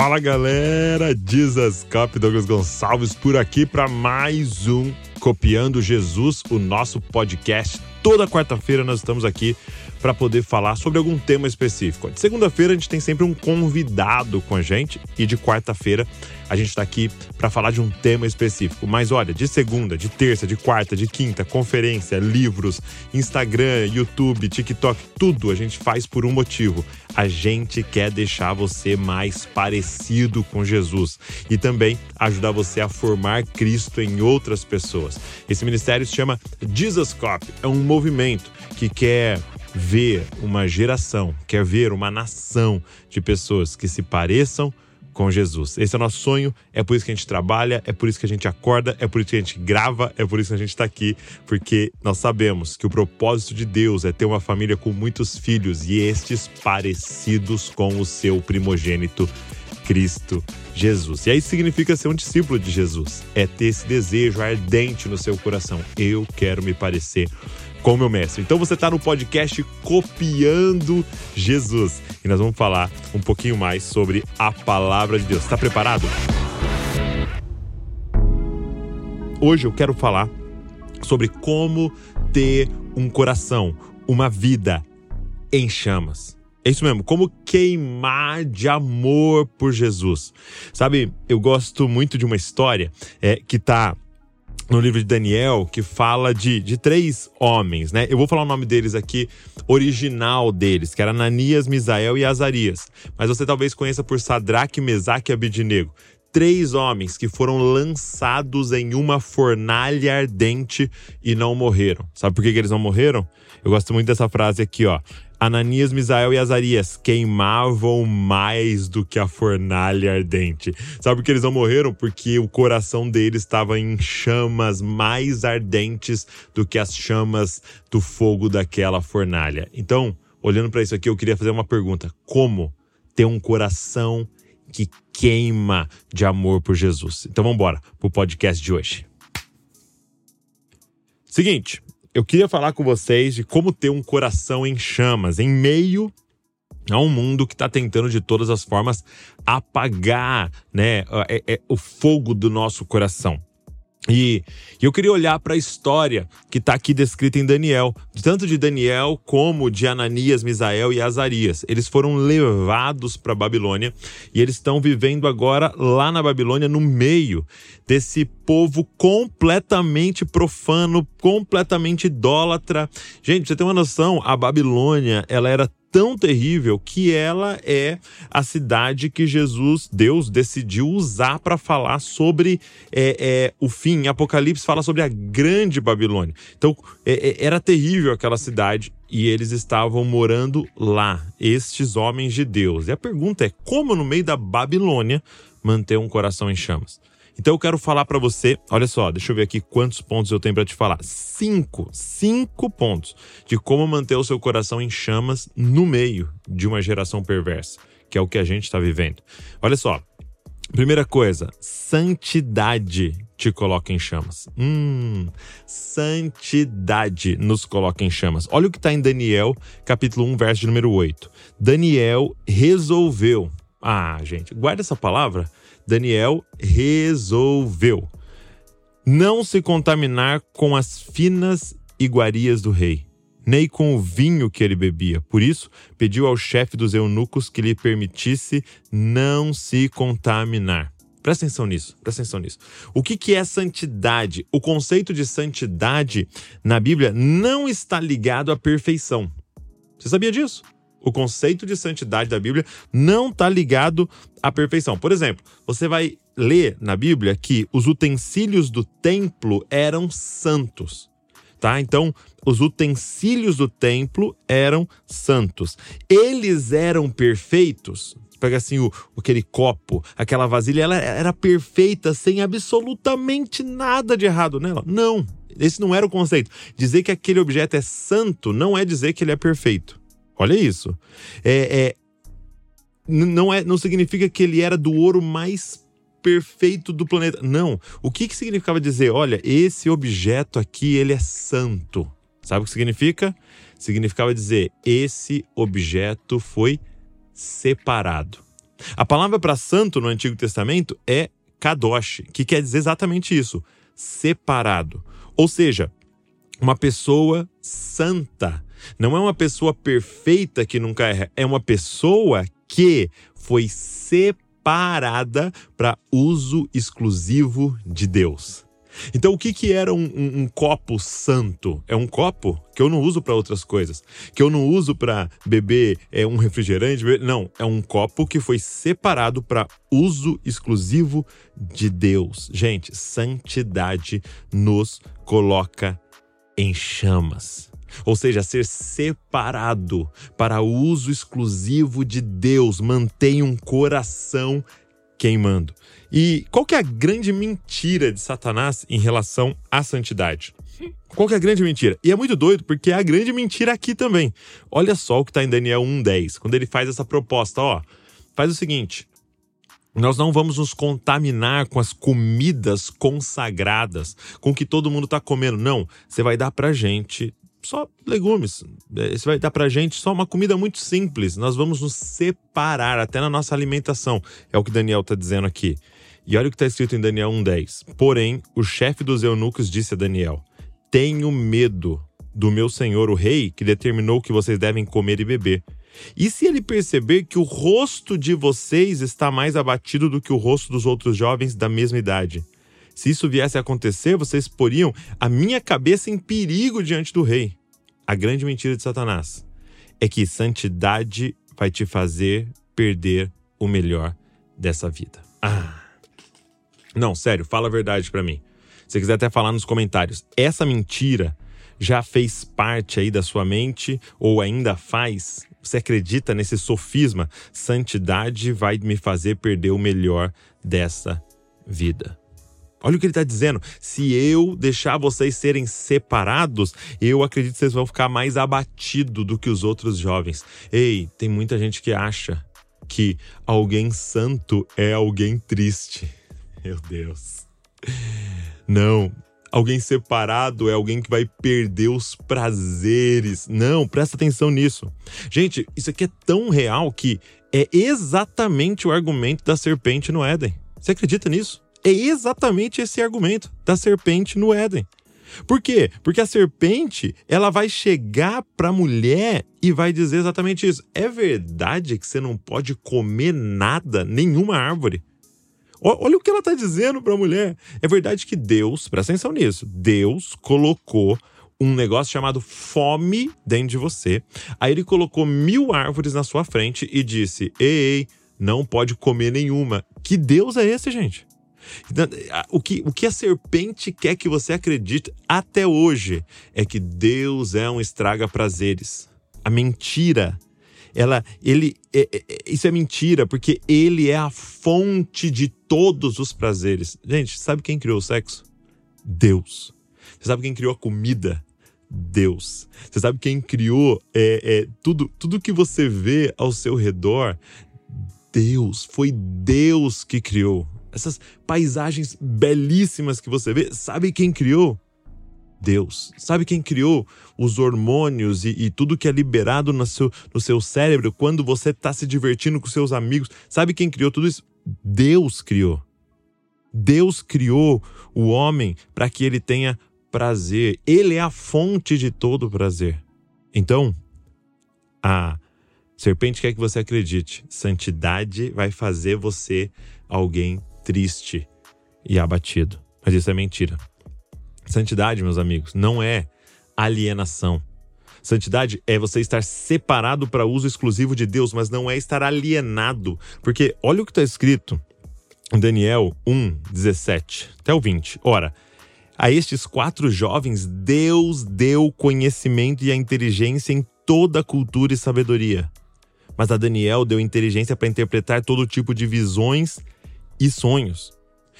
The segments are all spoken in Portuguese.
Fala galera, Jesus Cop Douglas Gonçalves por aqui para mais um Copiando Jesus, o nosso podcast. Toda quarta-feira nós estamos aqui para poder falar sobre algum tema específico. De segunda-feira a gente tem sempre um convidado com a gente e de quarta-feira a gente está aqui para falar de um tema específico. Mas olha, de segunda, de terça, de quarta, de quinta, conferência, livros, Instagram, YouTube, TikTok, tudo a gente faz por um motivo. A gente quer deixar você mais parecido com Jesus e também ajudar você a formar Cristo em outras pessoas. Esse ministério se chama Jesus Cop, é um movimento que quer ver uma geração, quer ver uma nação de pessoas que se pareçam com Jesus. Esse é o nosso sonho, é por isso que a gente trabalha, é por isso que a gente acorda, é por isso que a gente grava, é por isso que a gente está aqui, porque nós sabemos que o propósito de Deus é ter uma família com muitos filhos e estes parecidos com o seu primogênito Cristo Jesus. E aí significa ser um discípulo de Jesus, é ter esse desejo ardente no seu coração. Eu quero me parecer com meu mestre. Então você está no podcast Copiando Jesus e nós vamos falar um pouquinho mais sobre a palavra de Deus. Está preparado? Hoje eu quero falar sobre como ter um coração, uma vida em chamas. É isso mesmo, como queimar de amor por Jesus. Sabe, eu gosto muito de uma história é, que está no livro de Daniel que fala de, de três homens, né? Eu vou falar o nome deles aqui, original deles, que era Ananias, Misael e Azarias. Mas você talvez conheça por Sadraque, Mesaque e Abidinego. Três homens que foram lançados em uma fornalha ardente e não morreram. Sabe por que, que eles não morreram? Eu gosto muito dessa frase aqui, ó. Ananias, Misael e Azarias queimavam mais do que a fornalha ardente. Sabe por que eles não morreram? Porque o coração deles estava em chamas mais ardentes do que as chamas do fogo daquela fornalha. Então, olhando para isso aqui, eu queria fazer uma pergunta: como ter um coração que queima de amor por Jesus? Então, vamos embora pro podcast de hoje. Seguinte, eu queria falar com vocês de como ter um coração em chamas em meio a um mundo que está tentando de todas as formas apagar né, é, é, o fogo do nosso coração. E eu queria olhar para a história que está aqui descrita em Daniel, tanto de Daniel como de Ananias, Misael e Azarias. Eles foram levados para Babilônia e eles estão vivendo agora lá na Babilônia, no meio desse povo completamente profano, completamente idólatra. Gente, você tem uma noção? A Babilônia, ela era tão terrível que ela é a cidade que Jesus, Deus, decidiu usar para falar sobre é, é, o fim. Apocalipse fala sobre a grande Babilônia. Então, é, é, era terrível aquela cidade e eles estavam morando lá, estes homens de Deus. E a pergunta é: como no meio da Babilônia manter um coração em chamas? Então eu quero falar para você, olha só, deixa eu ver aqui quantos pontos eu tenho para te falar. Cinco, cinco pontos de como manter o seu coração em chamas no meio de uma geração perversa, que é o que a gente está vivendo. Olha só, primeira coisa, santidade te coloca em chamas. Hum, santidade nos coloca em chamas. Olha o que está em Daniel, capítulo 1, verso número 8. Daniel resolveu. Ah, gente, guarda essa palavra Daniel resolveu não se contaminar com as finas iguarias do rei, nem com o vinho que ele bebia. Por isso, pediu ao chefe dos eunucos que lhe permitisse não se contaminar. Presta atenção nisso, presta atenção nisso. O que, que é santidade? O conceito de santidade na Bíblia não está ligado à perfeição. Você sabia disso? O conceito de santidade da Bíblia não está ligado à perfeição. Por exemplo, você vai ler na Bíblia que os utensílios do templo eram santos. Tá? Então, os utensílios do templo eram santos. Eles eram perfeitos. Pega assim o, aquele copo, aquela vasilha, ela era perfeita, sem absolutamente nada de errado nela. Não, esse não era o conceito. Dizer que aquele objeto é santo não é dizer que ele é perfeito. Olha isso. É, é, não, é, não significa que ele era do ouro mais perfeito do planeta. Não. O que, que significava dizer, olha, esse objeto aqui, ele é santo. Sabe o que significa? Significava dizer, esse objeto foi separado. A palavra para santo no Antigo Testamento é kadosh, que quer dizer exatamente isso, separado. Ou seja, uma pessoa santa. Não é uma pessoa perfeita que nunca erra, é uma pessoa que foi separada para uso exclusivo de Deus. Então, o que, que era um, um, um, copo santo? É um copo que eu não uso para outras coisas, que eu não uso para beber é, um refrigerante. Não, é um copo que foi separado para uso exclusivo de Deus. Gente, santidade nos coloca em chamas. Ou seja, ser separado para uso exclusivo de Deus mantém um coração queimando. E qual que é a grande mentira de Satanás em relação à santidade? Qual que é a grande mentira? E é muito doido porque é a grande mentira aqui também. Olha só o que está em Daniel 1:10, quando ele faz essa proposta, ó. Faz o seguinte: nós não vamos nos contaminar com as comidas consagradas, com que todo mundo está comendo. Não, você vai dar pra gente só legumes. É, Isso vai dar pra gente só uma comida muito simples. Nós vamos nos separar até na nossa alimentação. É o que Daniel está dizendo aqui. E olha o que está escrito em Daniel 1,10. Porém, o chefe dos eunucos disse a Daniel: Tenho medo do meu senhor, o rei, que determinou que vocês devem comer e beber. E se ele perceber que o rosto de vocês está mais abatido do que o rosto dos outros jovens da mesma idade? Se isso viesse a acontecer, vocês poriam a minha cabeça em perigo diante do rei. A grande mentira de Satanás é que santidade vai te fazer perder o melhor dessa vida. Ah. Não, sério, fala a verdade para mim. Se quiser até falar nos comentários, essa mentira já fez parte aí da sua mente ou ainda faz? Você acredita nesse sofisma? Santidade vai me fazer perder o melhor dessa vida. Olha o que ele está dizendo. Se eu deixar vocês serem separados, eu acredito que vocês vão ficar mais abatidos do que os outros jovens. Ei, tem muita gente que acha que alguém santo é alguém triste. Meu Deus. Não, alguém separado é alguém que vai perder os prazeres. Não, presta atenção nisso. Gente, isso aqui é tão real que é exatamente o argumento da serpente no Éden. Você acredita nisso? É exatamente esse argumento da serpente no Éden. Por quê? Porque a serpente, ela vai chegar para a mulher e vai dizer exatamente isso. É verdade que você não pode comer nada, nenhuma árvore? Olha o que ela está dizendo para a mulher. É verdade que Deus, presta atenção nisso, Deus colocou um negócio chamado fome dentro de você. Aí ele colocou mil árvores na sua frente e disse: Ei, ei não pode comer nenhuma. Que Deus é esse, gente? Então, o que, o que a serpente quer que você acredite até hoje é que Deus é um estraga-prazeres. A mentira, ela, ele, é, é, isso é mentira, porque ele é a fonte de todos os prazeres. Gente, sabe quem criou o sexo? Deus. Você sabe quem criou a comida? Deus. Você sabe quem criou é, é, tudo, tudo que você vê ao seu redor? Deus. Foi Deus que criou essas paisagens belíssimas que você vê, sabe quem criou? Deus. Sabe quem criou os hormônios e, e tudo que é liberado no seu, no seu cérebro quando você está se divertindo com seus amigos? Sabe quem criou tudo isso? Deus criou. Deus criou o homem para que ele tenha prazer. Ele é a fonte de todo prazer. Então, a serpente quer que você acredite: santidade vai fazer você alguém triste e abatido. Mas isso é mentira. Santidade, meus amigos, não é alienação. Santidade é você estar separado para uso exclusivo de Deus, mas não é estar alienado. Porque olha o que está escrito em Daniel 1, 17 até o 20. Ora, a estes quatro jovens Deus deu conhecimento e a inteligência em toda a cultura e sabedoria. Mas a Daniel deu inteligência para interpretar todo tipo de visões e sonhos.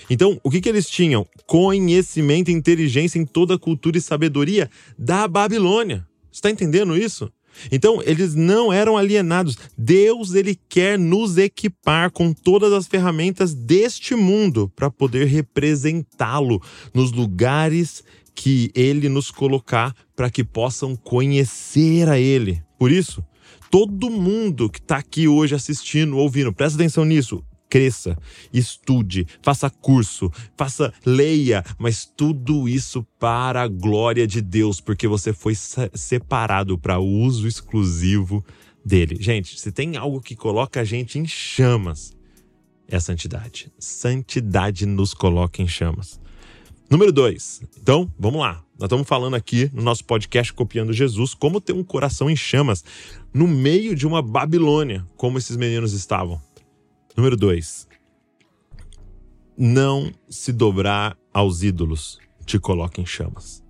Então, o que, que eles tinham? Conhecimento inteligência em toda a cultura e sabedoria da Babilônia. Está entendendo isso? Então, eles não eram alienados. Deus, ele quer nos equipar com todas as ferramentas deste mundo para poder representá-lo nos lugares que ele nos colocar para que possam conhecer a ele. Por isso, todo mundo que está aqui hoje assistindo, ouvindo, presta atenção nisso. Cresça, estude, faça curso, faça, leia, mas tudo isso para a glória de Deus, porque você foi separado para uso exclusivo dele. Gente, se tem algo que coloca a gente em chamas, é a santidade. Santidade nos coloca em chamas. Número dois. Então, vamos lá. Nós estamos falando aqui no nosso podcast Copiando Jesus como ter um coração em chamas no meio de uma Babilônia, como esses meninos estavam. Número dois. Não se dobrar aos ídolos te coloca em chamas.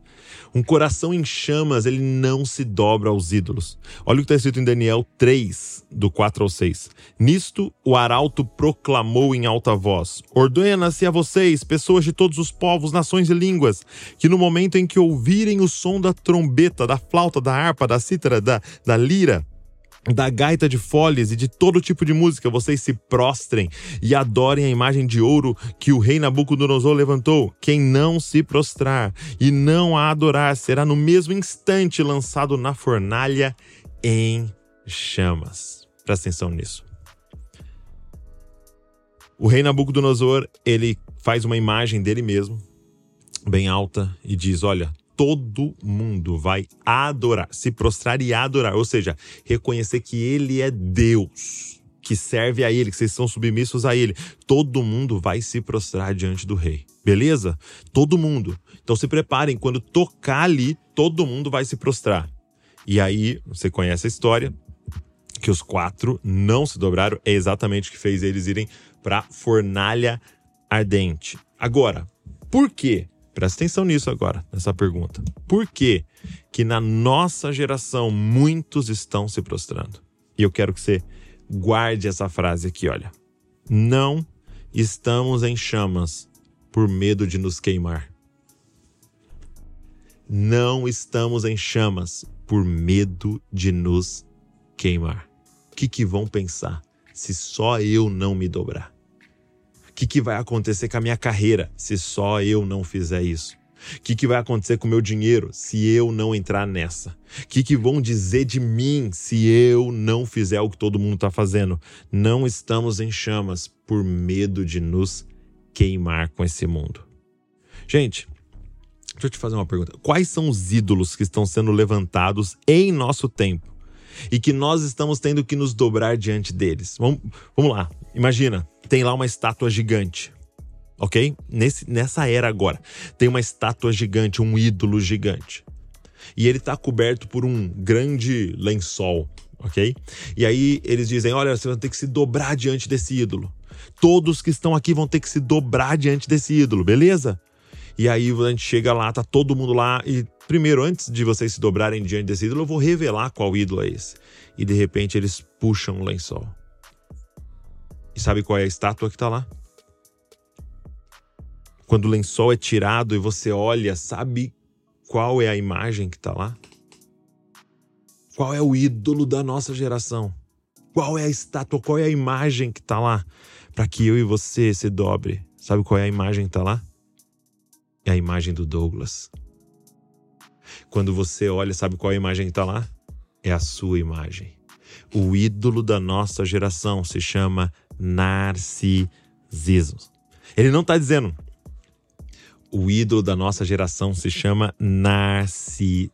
Um coração em chamas, ele não se dobra aos ídolos. Olha o que está escrito em Daniel 3, do 4 ao 6. Nisto o arauto proclamou em alta voz: Ordena-se a vocês, pessoas de todos os povos, nações e línguas, que no momento em que ouvirem o som da trombeta, da flauta, da harpa, da cítara, da, da lira, da gaita de folhas e de todo tipo de música, vocês se prostrem e adorem a imagem de ouro que o rei Nabucodonosor levantou. Quem não se prostrar e não a adorar será no mesmo instante lançado na fornalha em chamas. Presta atenção nisso. O rei Nabucodonosor, ele faz uma imagem dele mesmo, bem alta, e diz: Olha, todo mundo vai adorar, se prostrar e adorar, ou seja, reconhecer que ele é Deus, que serve a ele, que vocês são submissos a ele. Todo mundo vai se prostrar diante do rei. Beleza? Todo mundo. Então se preparem, quando tocar ali, todo mundo vai se prostrar. E aí, você conhece a história, que os quatro não se dobraram, é exatamente o que fez eles irem para fornalha ardente. Agora, por quê? Presta atenção nisso agora, nessa pergunta. Por que que na nossa geração muitos estão se prostrando? E eu quero que você guarde essa frase aqui, olha. Não estamos em chamas por medo de nos queimar. Não estamos em chamas por medo de nos queimar. O que, que vão pensar se só eu não me dobrar? Que, que vai acontecer com a minha carreira se só eu não fizer isso? O que, que vai acontecer com o meu dinheiro se eu não entrar nessa? O que, que vão dizer de mim se eu não fizer o que todo mundo está fazendo? Não estamos em chamas por medo de nos queimar com esse mundo. Gente, deixa eu te fazer uma pergunta. Quais são os ídolos que estão sendo levantados em nosso tempo e que nós estamos tendo que nos dobrar diante deles? Vamos, vamos lá. Imagina, tem lá uma estátua gigante. Ok? Nesse, nessa era agora. Tem uma estátua gigante, um ídolo gigante. E ele está coberto por um grande lençol. Ok? E aí eles dizem: olha, você vai ter que se dobrar diante desse ídolo. Todos que estão aqui vão ter que se dobrar diante desse ídolo, beleza? E aí a gente chega lá, tá todo mundo lá e primeiro antes de vocês se dobrarem diante desse ídolo, eu vou revelar qual ídolo é esse. E de repente eles puxam o lençol. E sabe qual é a estátua que está lá? Quando o lençol é tirado e você olha, sabe qual é a imagem que está lá? Qual é o ídolo da nossa geração? Qual é a estátua? Qual é a imagem que está lá? Para que eu e você se dobre. Sabe qual é a imagem que está lá? É a imagem do Douglas. Quando você olha, sabe qual a imagem está lá? É a sua imagem. O ídolo da nossa geração se chama narcisismo. Ele não está dizendo o ídolo da nossa geração se chama narcisismo.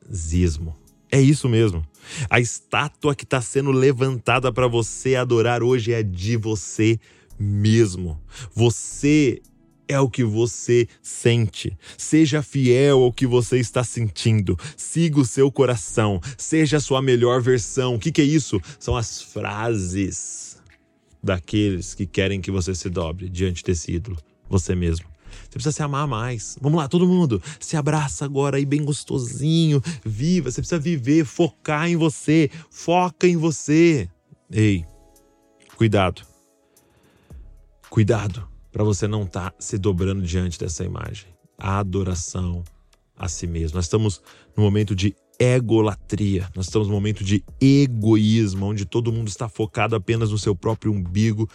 É isso mesmo. A estátua que está sendo levantada para você adorar hoje é de você mesmo. Você é o que você sente. Seja fiel ao que você está sentindo. Siga o seu coração. Seja a sua melhor versão. O que, que é isso? São as frases daqueles que querem que você se dobre diante desse ídolo, você mesmo. Você precisa se amar mais. Vamos lá, todo mundo. Se abraça agora aí bem gostosinho. Viva. Você precisa viver, focar em você. Foca em você. Ei, cuidado. Cuidado para você não estar tá se dobrando diante dessa imagem. A adoração a si mesmo. Nós estamos no momento de egolatria. Nós estamos num momento de egoísmo, onde todo mundo está focado apenas no seu próprio umbigo,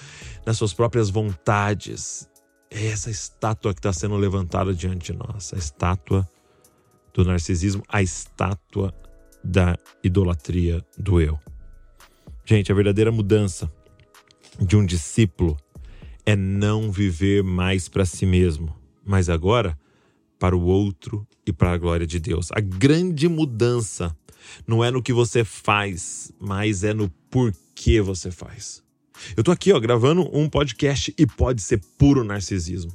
nas suas próprias vontades. É essa estátua que está sendo levantada diante de nós, a estátua do narcisismo, a estátua da idolatria do eu. Gente, a verdadeira mudança de um discípulo é não viver mais para si mesmo, mas agora para o outro e para a glória de Deus. A grande mudança não é no que você faz, mas é no porquê você faz. Eu tô aqui, ó, gravando um podcast e pode ser puro narcisismo.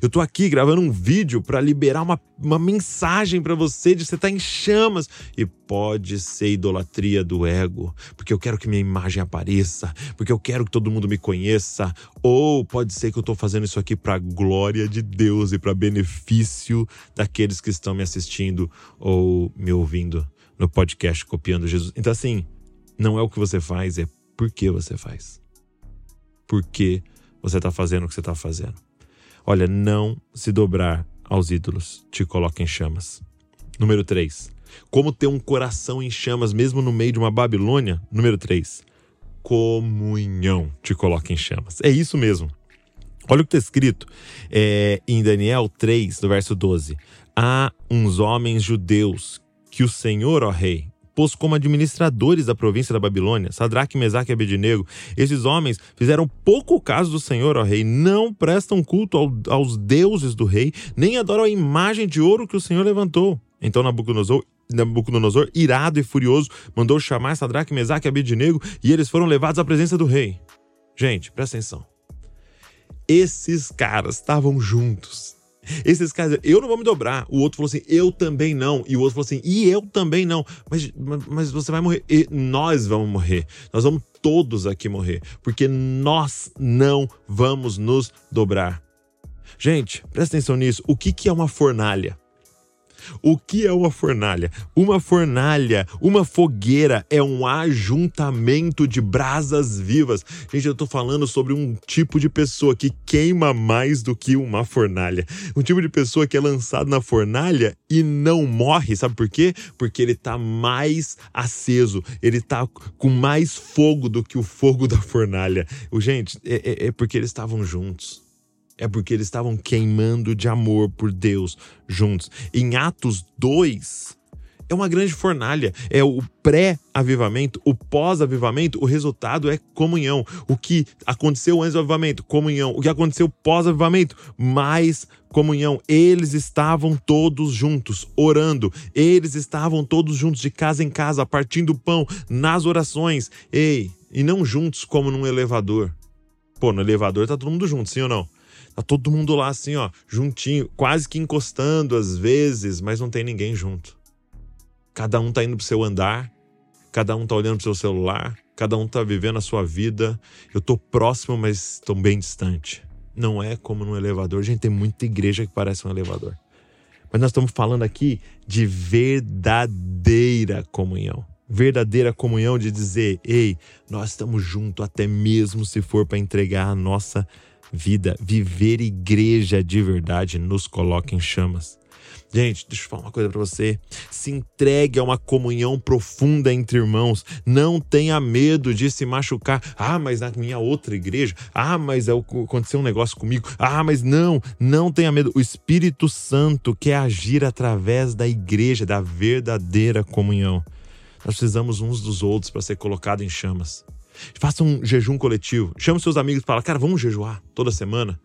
Eu tô aqui gravando um vídeo para liberar uma, uma mensagem para você de você tá em chamas. E pode ser idolatria do ego, porque eu quero que minha imagem apareça, porque eu quero que todo mundo me conheça. Ou pode ser que eu tô fazendo isso aqui para glória de Deus e para benefício daqueles que estão me assistindo ou me ouvindo no podcast Copiando Jesus. Então, assim, não é o que você faz, é por que você faz. Por que você está fazendo o que você está fazendo. Olha, não se dobrar aos ídolos te coloca em chamas. Número 3. Como ter um coração em chamas mesmo no meio de uma Babilônia? Número 3. Comunhão te coloca em chamas. É isso mesmo. Olha o que está escrito é, em Daniel 3, do verso 12. Há uns homens judeus que o Senhor, ó rei, pôs como administradores da província da Babilônia, Sadraque, Mesaque e Abednego. Esses homens fizeram pouco caso do Senhor, ó rei, não prestam culto ao, aos deuses do rei, nem adoram a imagem de ouro que o Senhor levantou. Então Nabucodonosor Nabucodonosor, irado e furioso, mandou chamar Sadraque, Mesaque e Abednego e eles foram levados à presença do rei. Gente, presta atenção. Esses caras estavam juntos esses caras, eu não vou me dobrar. O outro falou assim, eu também não. E o outro falou assim, e eu também não. Mas, mas você vai morrer. E nós vamos morrer. Nós vamos todos aqui morrer. Porque nós não vamos nos dobrar. Gente, presta atenção nisso. O que, que é uma fornalha? O que é uma fornalha? Uma fornalha, uma fogueira é um ajuntamento de brasas vivas. Gente, eu tô falando sobre um tipo de pessoa que queima mais do que uma fornalha. Um tipo de pessoa que é lançado na fornalha e não morre. Sabe por quê? Porque ele tá mais aceso, ele tá com mais fogo do que o fogo da fornalha. Gente, é, é, é porque eles estavam juntos é porque eles estavam queimando de amor por Deus juntos. Em Atos 2, é uma grande fornalha. É o pré-avivamento, o pós-avivamento, o resultado é comunhão. O que aconteceu antes do avivamento, comunhão. O que aconteceu pós-avivamento, mais comunhão. Eles estavam todos juntos, orando. Eles estavam todos juntos, de casa em casa, partindo pão, nas orações. Ei, e não juntos como num elevador. Pô, no elevador tá todo mundo junto, sim ou não? Tá todo mundo lá assim, ó, juntinho, quase que encostando às vezes, mas não tem ninguém junto. Cada um tá indo pro seu andar, cada um tá olhando pro seu celular, cada um tá vivendo a sua vida. Eu tô próximo, mas estou bem distante. Não é como num elevador. Gente, tem muita igreja que parece um elevador. Mas nós estamos falando aqui de verdadeira comunhão. Verdadeira comunhão de dizer, ei, nós estamos juntos até mesmo se for para entregar a nossa vida, viver igreja de verdade nos coloca em chamas. Gente, deixa eu falar uma coisa para você. Se entregue a uma comunhão profunda entre irmãos. Não tenha medo de se machucar. Ah, mas na minha outra igreja. Ah, mas é aconteceu um negócio comigo. Ah, mas não, não tenha medo. O Espírito Santo quer agir através da igreja, da verdadeira comunhão. Nós precisamos uns dos outros para ser colocado em chamas. Faça um jejum coletivo. Chame seus amigos e fala, cara, vamos jejuar toda semana.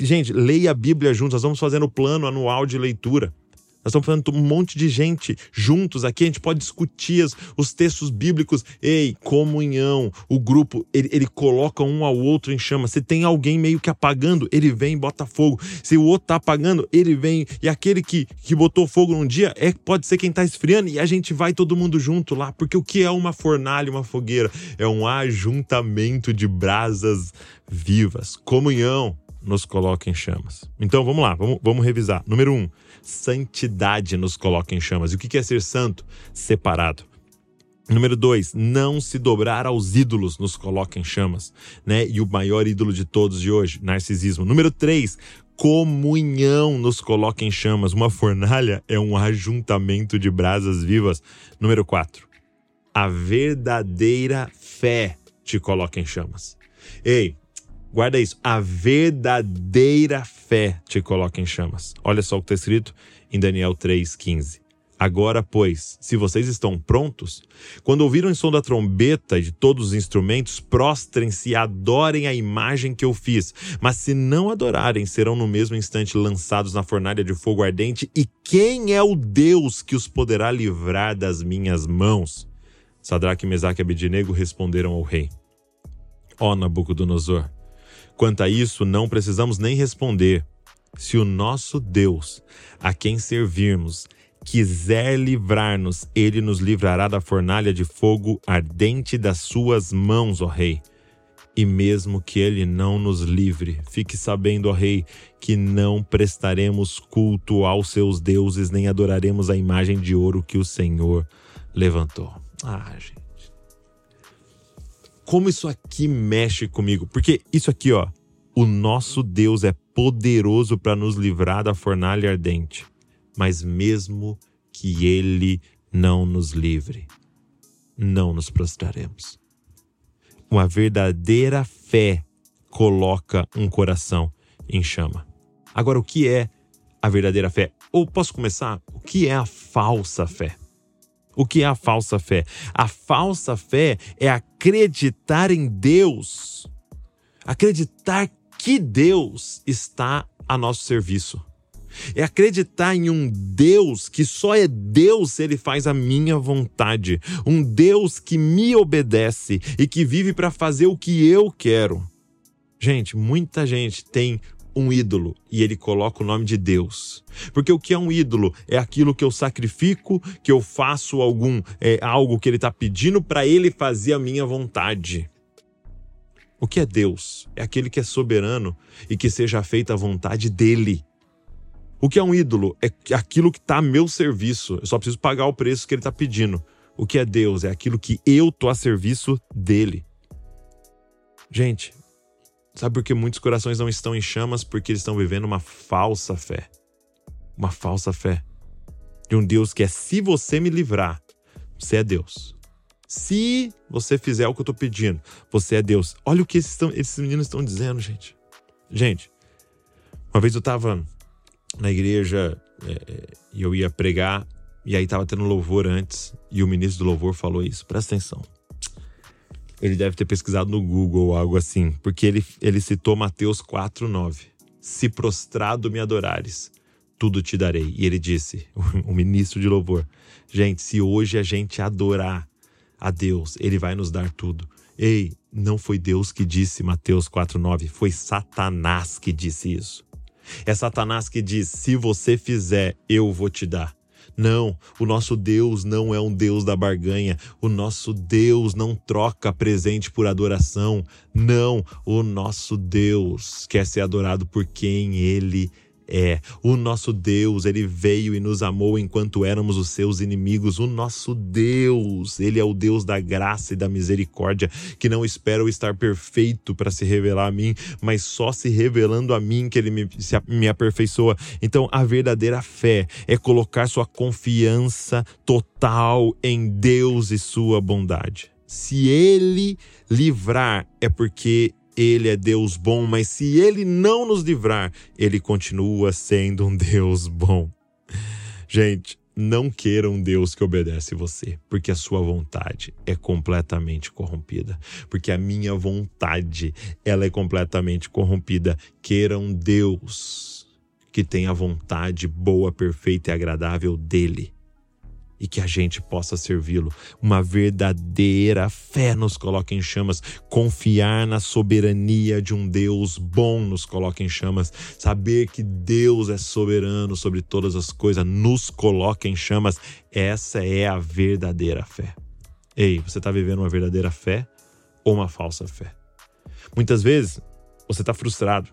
Gente, leia a Bíblia juntos. Nós vamos fazendo o plano anual de leitura. Nós estamos falando um monte de gente juntos aqui, a gente pode discutir os, os textos bíblicos. Ei, comunhão, o grupo, ele, ele, coloca um ao outro em chama. Se tem alguém meio que apagando, ele vem e bota fogo. Se o outro tá apagando, ele vem. E aquele que, que botou fogo num dia, é pode ser quem tá esfriando e a gente vai todo mundo junto lá. Porque o que é uma fornalha, uma fogueira? É um ajuntamento de brasas vivas. Comunhão nos coloca em chamas. Então vamos lá, vamos, vamos revisar. Número um, santidade nos coloca em chamas. E o que é ser santo? Separado. Número dois, não se dobrar aos ídolos nos coloca em chamas, né? E o maior ídolo de todos de hoje, narcisismo. Número três, comunhão nos coloca em chamas. Uma fornalha é um ajuntamento de brasas vivas. Número quatro, a verdadeira fé te coloca em chamas. Ei, Guarda isso. A verdadeira fé te coloca em chamas. Olha só o que está escrito em Daniel 3,15. Agora, pois, se vocês estão prontos, quando ouviram o som da trombeta e de todos os instrumentos, prostrem-se e adorem a imagem que eu fiz. Mas se não adorarem, serão no mesmo instante lançados na fornalha de fogo ardente. E quem é o Deus que os poderá livrar das minhas mãos? Sadraque, Mesaque e Abednego responderam ao rei: Ó Nabucodonosor, quanto a isso não precisamos nem responder. Se o nosso Deus, a quem servirmos, quiser livrar-nos, ele nos livrará da fornalha de fogo ardente das suas mãos, ó Rei. E mesmo que ele não nos livre, fique sabendo, ó Rei, que não prestaremos culto aos seus deuses, nem adoraremos a imagem de ouro que o Senhor levantou. Ah, gente. Como isso aqui mexe comigo? Porque isso aqui, ó, o nosso Deus é poderoso para nos livrar da fornalha ardente mas mesmo que ele não nos livre, não nos prostraremos. Uma verdadeira fé coloca um coração em chama. Agora, o que é a verdadeira fé? Ou posso começar? O que é a falsa fé? O que é a falsa fé? A falsa fé é acreditar em Deus, acreditar que Deus está a nosso serviço. É acreditar em um Deus que só é Deus se ele faz a minha vontade. Um Deus que me obedece e que vive para fazer o que eu quero. Gente, muita gente tem um ídolo e ele coloca o nome de Deus. Porque o que é um ídolo? É aquilo que eu sacrifico, que eu faço algum é, algo que ele está pedindo para ele fazer a minha vontade. O que é Deus? É aquele que é soberano e que seja feita a vontade dele. O que é um ídolo? É aquilo que está a meu serviço. Eu só preciso pagar o preço que ele está pedindo. O que é Deus? É aquilo que eu tô a serviço dele. Gente, sabe por que muitos corações não estão em chamas? Porque eles estão vivendo uma falsa fé. Uma falsa fé. De um Deus que é: se você me livrar, você é Deus. Se você fizer o que eu estou pedindo, você é Deus. Olha o que esses, esses meninos estão dizendo, gente. Gente, uma vez eu estava na igreja é, é, e eu ia pregar, e aí tava tendo louvor antes, e o ministro do louvor falou isso. Presta atenção. Ele deve ter pesquisado no Google ou algo assim, porque ele, ele citou Mateus 4,9. Se prostrado me adorares, tudo te darei. E ele disse, o ministro de louvor, gente, se hoje a gente adorar a Deus, ele vai nos dar tudo. Ei, não foi Deus que disse Mateus 4,9, foi Satanás que disse isso. É Satanás que diz: se você fizer, eu vou te dar. Não, o nosso Deus não é um Deus da barganha. O nosso Deus não troca presente por adoração. Não, o nosso Deus quer ser adorado por quem ele é é. O nosso Deus, ele veio e nos amou enquanto éramos os seus inimigos. O nosso Deus, ele é o Deus da graça e da misericórdia, que não espera o estar perfeito para se revelar a mim, mas só se revelando a mim que ele me, se, me aperfeiçoa. Então, a verdadeira fé é colocar sua confiança total em Deus e sua bondade. Se ele livrar, é porque ele é Deus bom, mas se ele não nos livrar, ele continua sendo um Deus bom. Gente, não queira um Deus que obedece você, porque a sua vontade é completamente corrompida, porque a minha vontade, ela é completamente corrompida. Queira um Deus que tenha a vontade boa, perfeita e agradável dele e que a gente possa servi-lo. Uma verdadeira fé nos coloca em chamas. Confiar na soberania de um Deus bom nos coloca em chamas. Saber que Deus é soberano sobre todas as coisas nos coloca em chamas. Essa é a verdadeira fé. Ei, você está vivendo uma verdadeira fé ou uma falsa fé? Muitas vezes você está frustrado.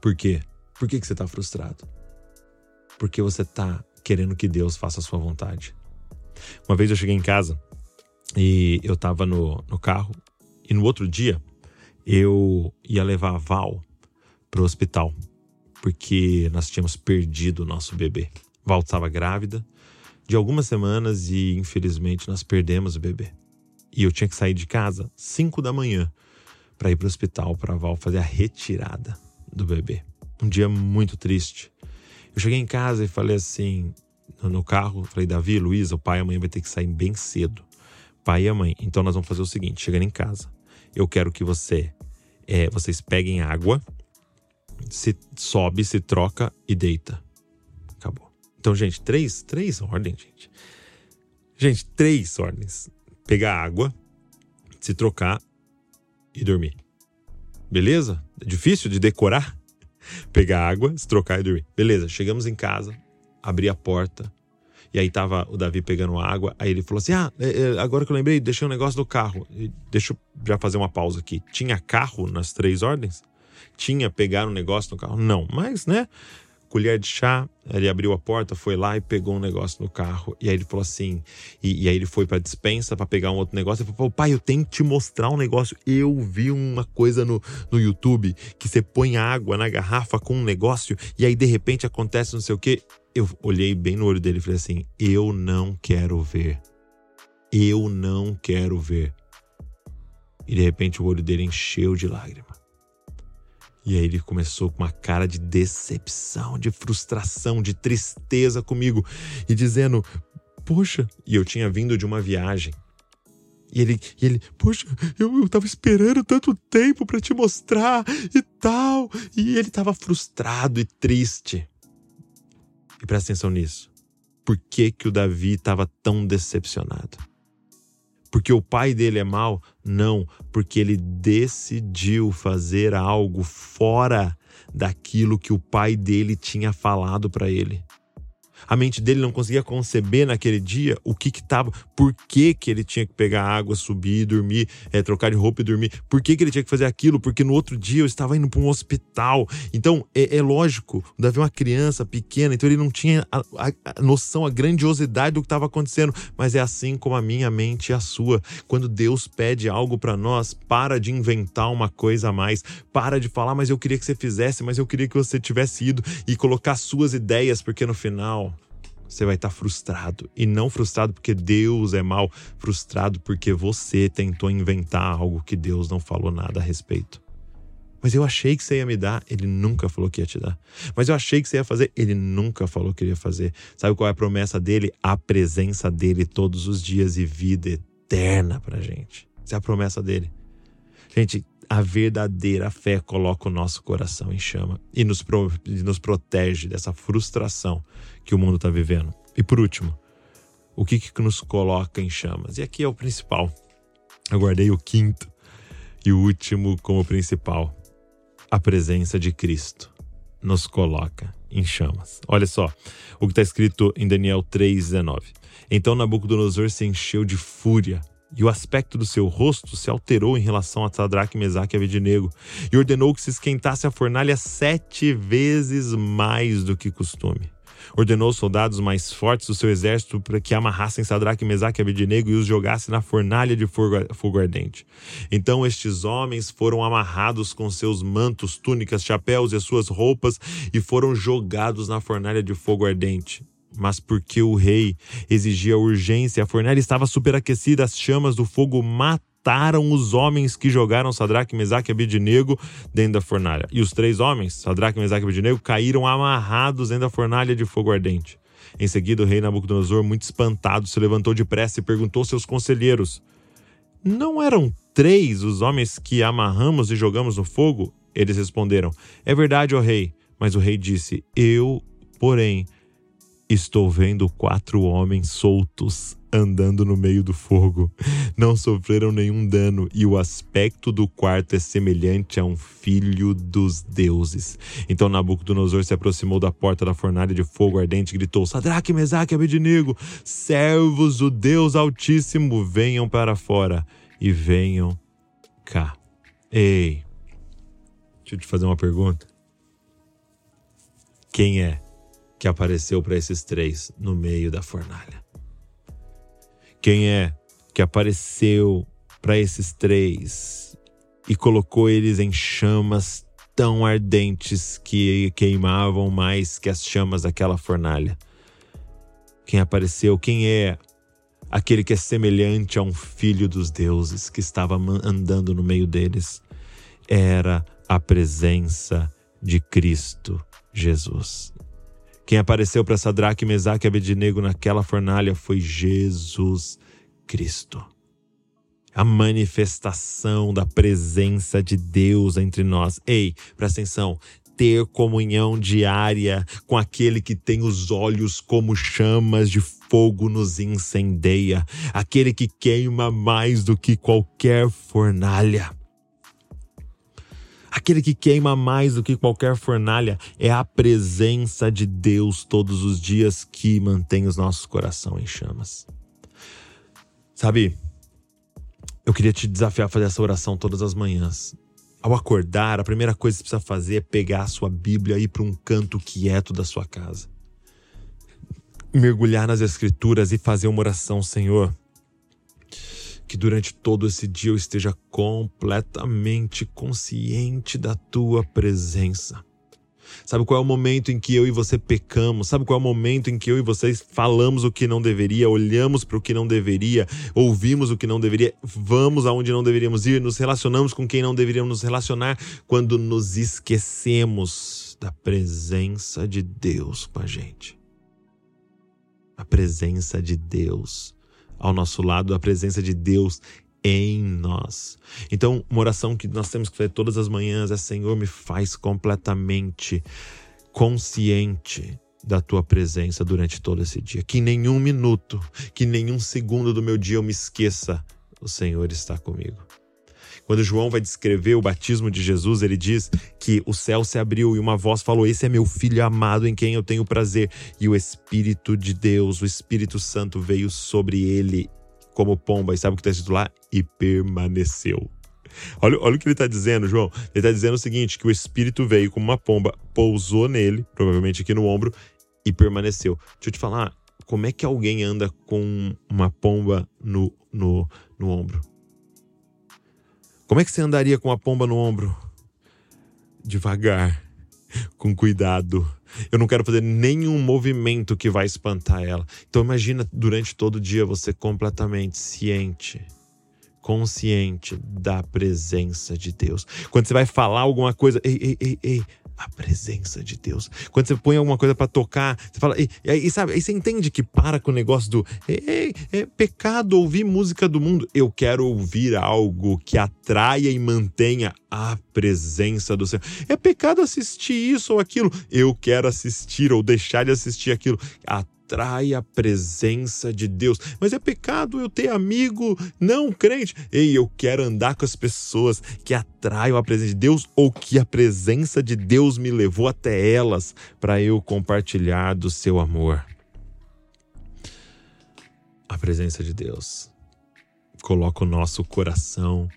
Por quê? Por que, que você está frustrado? Porque você está querendo que Deus faça a sua vontade. Uma vez eu cheguei em casa e eu estava no, no carro e no outro dia eu ia levar a Val para o hospital porque nós tínhamos perdido o nosso bebê. Val estava grávida de algumas semanas e infelizmente nós perdemos o bebê. E eu tinha que sair de casa 5 da manhã para ir para o hospital para Val fazer a retirada do bebê. Um dia muito triste. Eu cheguei em casa e falei assim: no carro. Falei, Davi, Luísa, o pai e a mãe vai ter que sair bem cedo. Pai e a mãe. Então nós vamos fazer o seguinte: chegando em casa, eu quero que você, é, vocês peguem água, se sobe, se troca e deita. Acabou. Então, gente, três, três ordens, gente. Gente, três ordens. Pegar água, se trocar e dormir. Beleza? É difícil de decorar? Pegar água, se trocar e dormir. Beleza, chegamos em casa, abri a porta. E aí tava o Davi pegando água. Aí ele falou assim: Ah, é, é, agora que eu lembrei, deixei um negócio do carro. Deixa eu já fazer uma pausa aqui. Tinha carro nas três ordens? Tinha pegar um negócio no carro? Não, mas né? Colher de chá, ele abriu a porta, foi lá e pegou um negócio no carro. E aí ele falou assim, e, e aí ele foi pra dispensa para pegar um outro negócio. Ele falou, pai, eu tenho que te mostrar um negócio. Eu vi uma coisa no, no YouTube que você põe água na garrafa com um negócio e aí de repente acontece não sei o que. Eu olhei bem no olho dele e falei assim: eu não quero ver. Eu não quero ver. E de repente o olho dele encheu de lágrimas. E aí ele começou com uma cara de decepção, de frustração, de tristeza comigo e dizendo: Poxa, e eu tinha vindo de uma viagem. E ele, e ele poxa, eu, eu tava esperando tanto tempo para te mostrar e tal. E ele tava frustrado e triste. E presta atenção nisso. Por que, que o Davi estava tão decepcionado? Porque o pai dele é mau? Não, porque ele decidiu fazer algo fora daquilo que o pai dele tinha falado para ele. A mente dele não conseguia conceber naquele dia o que que tava, por que que ele tinha que pegar água, subir, dormir, é, trocar de roupa e dormir, por que que ele tinha que fazer aquilo, porque no outro dia eu estava indo para um hospital. Então, é, é, lógico, o Davi é uma criança pequena, então ele não tinha a, a, a noção, a grandiosidade do que estava acontecendo, mas é assim como a minha mente e a sua. Quando Deus pede algo para nós, para de inventar uma coisa a mais, para de falar, mas eu queria que você fizesse, mas eu queria que você tivesse ido e colocar suas ideias, porque no final você vai estar frustrado. E não frustrado porque Deus é mal, frustrado porque você tentou inventar algo que Deus não falou nada a respeito. Mas eu achei que você ia me dar, ele nunca falou que ia te dar. Mas eu achei que você ia fazer, ele nunca falou que ia fazer. Sabe qual é a promessa dele? A presença dele todos os dias e vida eterna pra gente. Essa é a promessa dele. Gente, a verdadeira fé coloca o nosso coração em chama e nos, pro, nos protege dessa frustração que o mundo está vivendo. E por último, o que, que nos coloca em chamas? E aqui é o principal. Eu guardei o quinto e o último como principal. A presença de Cristo nos coloca em chamas. Olha só o que está escrito em Daniel 3,19. Então Nabucodonosor se encheu de fúria e o aspecto do seu rosto se alterou em relação a Sadraque, Mesaque e Abednego, e ordenou que se esquentasse a fornalha sete vezes mais do que costume. Ordenou os soldados mais fortes do seu exército para que amarrassem Sadraque, Mesaque e Abednego e os jogassem na fornalha de fogo ardente. Então estes homens foram amarrados com seus mantos, túnicas, chapéus e suas roupas e foram jogados na fornalha de fogo ardente mas porque o rei exigia urgência, a fornalha estava superaquecida, as chamas do fogo mataram os homens que jogaram Sadraque, Mesaque e Abednego dentro da fornalha. E os três homens, Sadraque, Mesaque e Abednego, caíram amarrados dentro da fornalha de fogo ardente. Em seguida, o rei Nabucodonosor, muito espantado, se levantou depressa e perguntou aos seus conselheiros: Não eram três os homens que amarramos e jogamos no fogo? Eles responderam: É verdade, ó rei. Mas o rei disse: Eu, porém, Estou vendo quatro homens soltos andando no meio do fogo. Não sofreram nenhum dano e o aspecto do quarto é semelhante a um filho dos deuses. Então Nabucodonosor se aproximou da porta da fornalha de fogo ardente e gritou: Sadraque, Mesaque Abednego, servos do Deus Altíssimo, venham para fora e venham cá. Ei, deixa eu te fazer uma pergunta. Quem é que apareceu para esses três no meio da fornalha? Quem é que apareceu para esses três e colocou eles em chamas tão ardentes que queimavam mais que as chamas daquela fornalha? Quem apareceu? Quem é aquele que é semelhante a um filho dos deuses que estava andando no meio deles? Era a presença de Cristo Jesus. Quem apareceu para Sadraque, Mesaque e Abednego naquela fornalha foi Jesus Cristo. A manifestação da presença de Deus entre nós. Ei, presta atenção, ter comunhão diária com aquele que tem os olhos como chamas de fogo nos incendeia, aquele que queima mais do que qualquer fornalha. Aquele que queima mais do que qualquer fornalha é a presença de Deus todos os dias que mantém os nossos corações em chamas. Sabe, eu queria te desafiar a fazer essa oração todas as manhãs. Ao acordar, a primeira coisa que você precisa fazer é pegar a sua Bíblia e ir para um canto quieto da sua casa. Mergulhar nas Escrituras e fazer uma oração, Senhor que durante todo esse dia eu esteja completamente consciente da tua presença. Sabe qual é o momento em que eu e você pecamos? Sabe qual é o momento em que eu e vocês falamos o que não deveria, olhamos para o que não deveria, ouvimos o que não deveria, vamos aonde não deveríamos ir, nos relacionamos com quem não deveríamos nos relacionar, quando nos esquecemos da presença de Deus com a gente. A presença de Deus ao nosso lado, a presença de Deus em nós. Então, uma oração que nós temos que fazer todas as manhãs é: Senhor, me faz completamente consciente da tua presença durante todo esse dia. Que nenhum minuto, que nenhum segundo do meu dia eu me esqueça, o Senhor está comigo. Quando João vai descrever o batismo de Jesus, ele diz que o céu se abriu e uma voz falou: Esse é meu filho amado em quem eu tenho prazer. E o Espírito de Deus, o Espírito Santo, veio sobre ele como pomba. E sabe o que está escrito lá? E permaneceu. Olha, olha o que ele está dizendo, João. Ele está dizendo o seguinte: que o Espírito veio como uma pomba, pousou nele, provavelmente aqui no ombro, e permaneceu. Deixa eu te falar, como é que alguém anda com uma pomba no, no, no ombro? Como é que você andaria com a pomba no ombro? Devagar, com cuidado. Eu não quero fazer nenhum movimento que vai espantar ela. Então imagina durante todo o dia você completamente ciente, consciente da presença de Deus. Quando você vai falar alguma coisa, ei, ei, ei, ei, a presença de Deus. Quando você põe alguma coisa para tocar, você fala, e, e, sabe, aí você entende que para com o negócio do é, é pecado ouvir música do mundo. Eu quero ouvir algo que atraia e mantenha a presença do Senhor. É pecado assistir isso ou aquilo. Eu quero assistir ou deixar de assistir aquilo. A atrai a presença de Deus. Mas é pecado eu ter amigo não crente. Ei, eu quero andar com as pessoas que atraiam a presença de Deus ou que a presença de Deus me levou até elas para eu compartilhar do seu amor. A presença de Deus coloca o nosso coração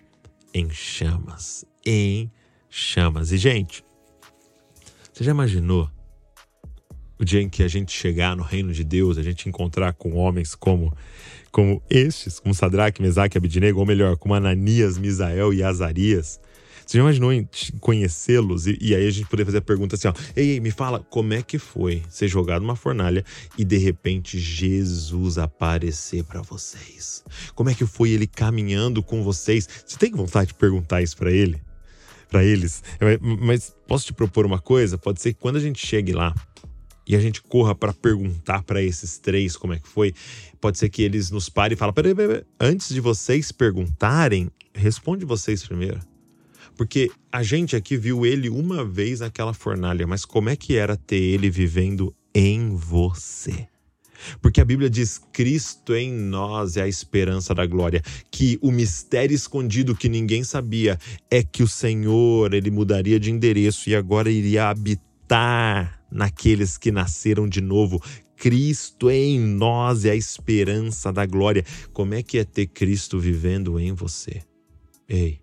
em chamas, em chamas. E gente, você já imaginou o dia em que a gente chegar no reino de Deus, a gente encontrar com homens como como estes, como Sadraque, Mesaque Abidnego, ou melhor, como Ananias, Misael e Azarias. Você já imaginou conhecê-los e, e, aí a gente poder fazer a pergunta assim: ó, ei, ei, me fala, como é que foi ser jogado numa fornalha e de repente Jesus aparecer para vocês? Como é que foi ele caminhando com vocês? Você tem vontade de perguntar isso para ele? Para eles? Mas posso te propor uma coisa? Pode ser que quando a gente chegue lá, e a gente corra para perguntar para esses três como é que foi, pode ser que eles nos parem e falem: peraí, peraí, antes de vocês perguntarem, responde vocês primeiro. Porque a gente aqui viu ele uma vez naquela fornalha, mas como é que era ter ele vivendo em você? Porque a Bíblia diz: Cristo em nós é a esperança da glória, que o mistério escondido que ninguém sabia é que o Senhor, ele mudaria de endereço e agora iria habitar naqueles que nasceram de novo. Cristo em nós é a esperança da glória. Como é que é ter Cristo vivendo em você? Ei,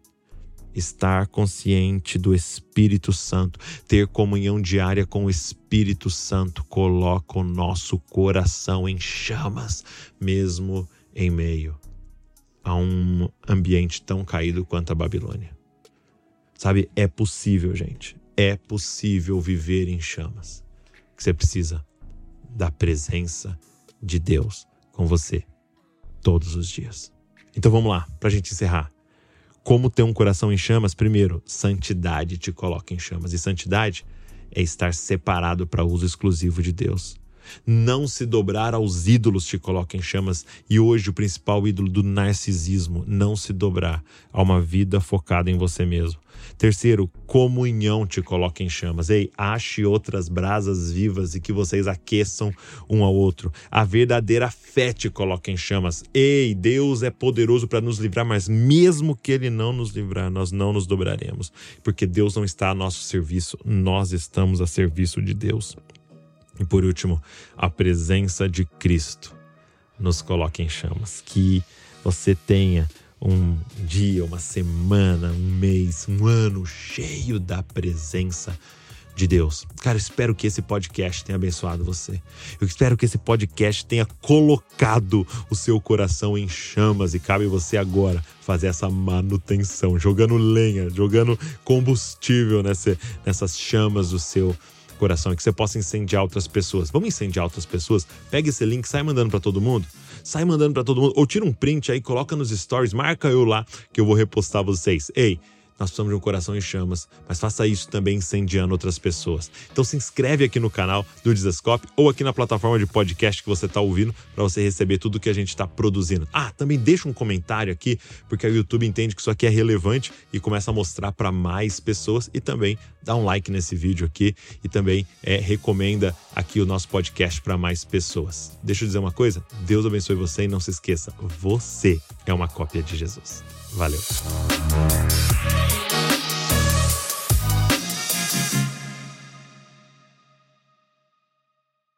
estar consciente do Espírito Santo, ter comunhão diária com o Espírito Santo, coloca o nosso coração em chamas, mesmo em meio a um ambiente tão caído quanto a Babilônia. Sabe, é possível, gente é possível viver em chamas. Você precisa da presença de Deus com você todos os dias. Então vamos lá, para a gente encerrar. Como ter um coração em chamas? Primeiro, santidade te coloca em chamas. E santidade é estar separado para uso exclusivo de Deus. Não se dobrar aos ídolos te coloca em chamas. E hoje o principal ídolo do narcisismo, não se dobrar a uma vida focada em você mesmo. Terceiro, comunhão te coloca em chamas. Ei, ache outras brasas vivas e que vocês aqueçam um ao outro. A verdadeira fé te coloca em chamas. Ei, Deus é poderoso para nos livrar, mas mesmo que Ele não nos livrar, nós não nos dobraremos, porque Deus não está a nosso serviço, nós estamos a serviço de Deus. E por último, a presença de Cristo nos coloca em chamas. Que você tenha um dia, uma semana, um mês, um ano cheio da presença de Deus. Cara, espero que esse podcast tenha abençoado você. Eu espero que esse podcast tenha colocado o seu coração em chamas e cabe você agora fazer essa manutenção, jogando lenha, jogando combustível nessa, nessas chamas do seu coração e que você possa incendiar outras pessoas. Vamos incendiar outras pessoas? Pega esse link, sai mandando para todo mundo. Sai mandando para todo mundo. Ou tira um print aí, coloca nos stories, marca eu lá que eu vou repostar vocês. Ei, nós precisamos de um coração em chamas, mas faça isso também incendiando outras pessoas. Então se inscreve aqui no canal do Desescope ou aqui na plataforma de podcast que você está ouvindo para você receber tudo que a gente está produzindo. Ah, também deixa um comentário aqui, porque o YouTube entende que isso aqui é relevante e começa a mostrar para mais pessoas e também dá um like nesse vídeo aqui e também é, recomenda aqui o nosso podcast para mais pessoas. Deixa eu dizer uma coisa, Deus abençoe você e não se esqueça, você é uma cópia de Jesus. Valeu.